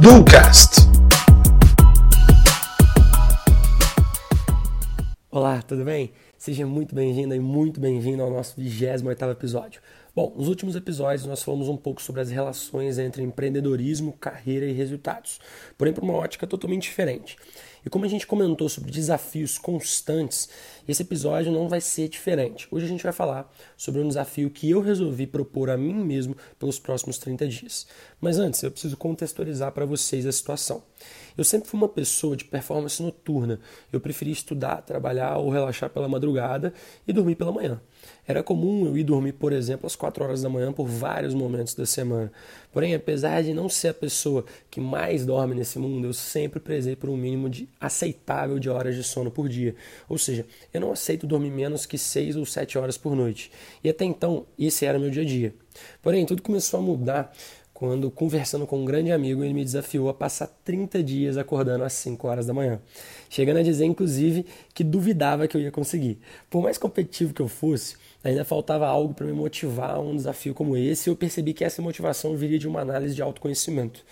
Ducast. Olá, tudo bem? Seja muito bem-vinda e muito bem-vindo ao nosso 28 episódio. Bom, nos últimos episódios nós falamos um pouco sobre as relações entre empreendedorismo, carreira e resultados, porém por uma ótica totalmente diferente. E como a gente comentou sobre desafios constantes, esse episódio não vai ser diferente. Hoje a gente vai falar sobre um desafio que eu resolvi propor a mim mesmo pelos próximos 30 dias. Mas antes, eu preciso contextualizar para vocês a situação. Eu sempre fui uma pessoa de performance noturna. Eu preferia estudar, trabalhar ou relaxar pela madrugada e dormir pela manhã. Era comum eu ir dormir, por exemplo, às 4 horas da manhã por vários momentos da semana. Porém, apesar de não ser a pessoa que mais dorme nesse mundo, eu sempre prezei por um mínimo de aceitável de horas de sono por dia. Ou seja, eu não aceito dormir menos que 6 ou 7 horas por noite. E até então, esse era meu dia a dia. Porém, tudo começou a mudar quando, conversando com um grande amigo, ele me desafiou a passar 30 dias acordando às 5 horas da manhã. Chegando a dizer, inclusive, que duvidava que eu ia conseguir. Por mais competitivo que eu fosse, ainda faltava algo para me motivar a um desafio como esse, e eu percebi que essa motivação viria de uma análise de autoconhecimento.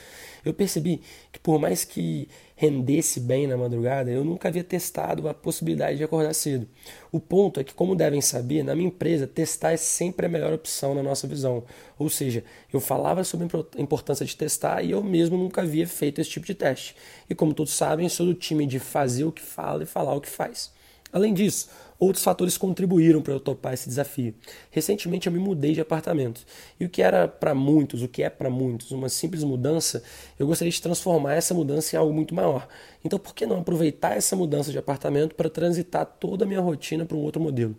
Eu percebi que, por mais que rendesse bem na madrugada, eu nunca havia testado a possibilidade de acordar cedo. O ponto é que, como devem saber, na minha empresa, testar é sempre a melhor opção na nossa visão. Ou seja, eu falava sobre a importância de testar e eu mesmo nunca havia feito esse tipo de teste. E como todos sabem, sou do time de fazer o que fala e falar o que faz. Além disso, outros fatores contribuíram para eu topar esse desafio. Recentemente eu me mudei de apartamento. E o que era para muitos, o que é para muitos, uma simples mudança, eu gostaria de transformar essa mudança em algo muito maior. Então, por que não aproveitar essa mudança de apartamento para transitar toda a minha rotina para um outro modelo?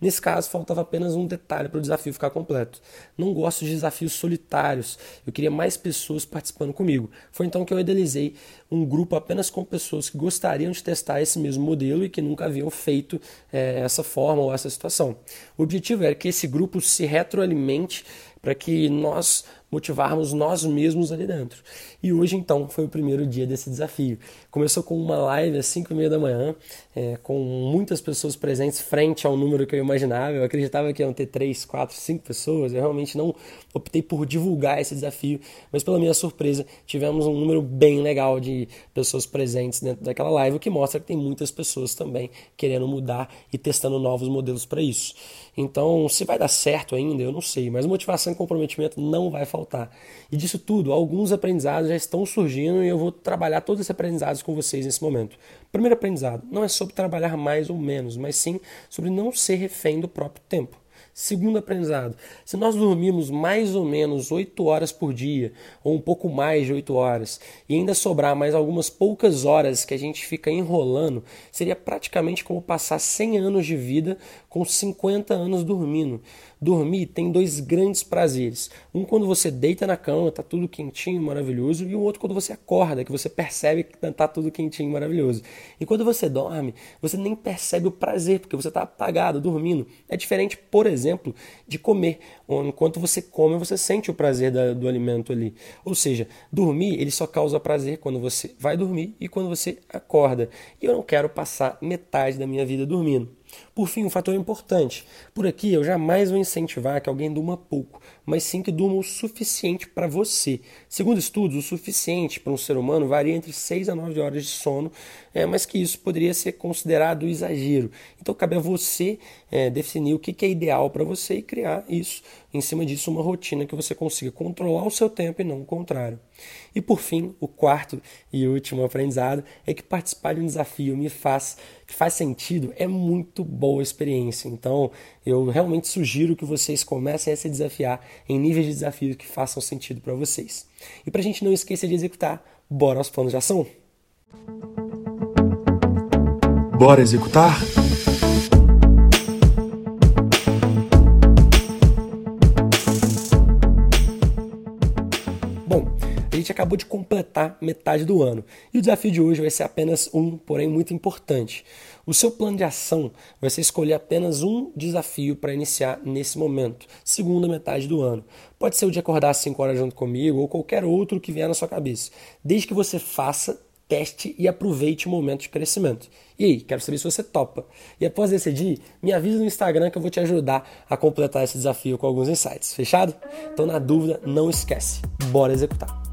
Nesse caso, faltava apenas um detalhe para o desafio ficar completo. Não gosto de desafios solitários, eu queria mais pessoas participando comigo. Foi então que eu idealizei um grupo apenas com pessoas que gostariam de testar esse mesmo modelo e que nunca haviam feito é, essa forma ou essa situação. O objetivo era que esse grupo se retroalimente para que nós motivarmos nós mesmos ali dentro. E hoje, então, foi o primeiro dia desse desafio. Começou com uma live às 5 e meia da manhã, é, com muitas pessoas presentes frente ao número que eu imaginava. Eu acreditava que iam ter 3, 4, 5 pessoas. Eu realmente não optei por divulgar esse desafio, mas pela minha surpresa, tivemos um número bem legal de pessoas presentes dentro daquela live, o que mostra que tem muitas pessoas também querendo mudar e testando novos modelos para isso. Então, se vai dar certo ainda, eu não sei, mas motivação comprometimento não vai faltar. E disso tudo, alguns aprendizados já estão surgindo e eu vou trabalhar todos esses aprendizados com vocês nesse momento. Primeiro aprendizado, não é sobre trabalhar mais ou menos, mas sim sobre não ser refém do próprio tempo. Segundo aprendizado, se nós dormirmos mais ou menos 8 horas por dia, ou um pouco mais de 8 horas, e ainda sobrar mais algumas poucas horas que a gente fica enrolando, seria praticamente como passar 100 anos de vida com 50 anos dormindo. Dormir tem dois grandes prazeres. Um quando você deita na cama, tá tudo quentinho, maravilhoso, e o outro quando você acorda, que você percebe que tá tudo quentinho, maravilhoso. E quando você dorme, você nem percebe o prazer, porque você está apagado, dormindo. É diferente, por exemplo, de comer. Enquanto você come, você sente o prazer da, do alimento ali. Ou seja, dormir, ele só causa prazer quando você vai dormir e quando você acorda. E eu não quero passar metade da minha vida dormindo. Por fim, um fator importante. Por aqui eu jamais vou incentivar que alguém durma pouco, mas sim que durma o suficiente para você. Segundo estudos, o suficiente para um ser humano varia entre 6 a 9 horas de sono, é, mas que isso poderia ser considerado exagero. Então cabe a você é, definir o que, que é ideal para você e criar isso, em cima disso, uma rotina que você consiga controlar o seu tempo e não o contrário. E por fim, o quarto e último aprendizado é que participar de um desafio me faz que faz sentido, é muito boa experiência. Então, eu realmente sugiro que vocês comecem a se desafiar em níveis de desafios que façam sentido para vocês. E para a gente não esquecer de executar, bora aos planos de ação? Bora executar? Gente acabou de completar metade do ano. E o desafio de hoje vai ser apenas um, porém muito importante. O seu plano de ação vai ser escolher apenas um desafio para iniciar nesse momento, segunda metade do ano. Pode ser o de acordar às 5 horas junto comigo ou qualquer outro que vier na sua cabeça. Desde que você faça teste e aproveite o momento de crescimento. E aí, quero saber se você topa. E após decidir, me avisa no Instagram que eu vou te ajudar a completar esse desafio com alguns insights. Fechado? Então, na dúvida, não esquece. Bora executar.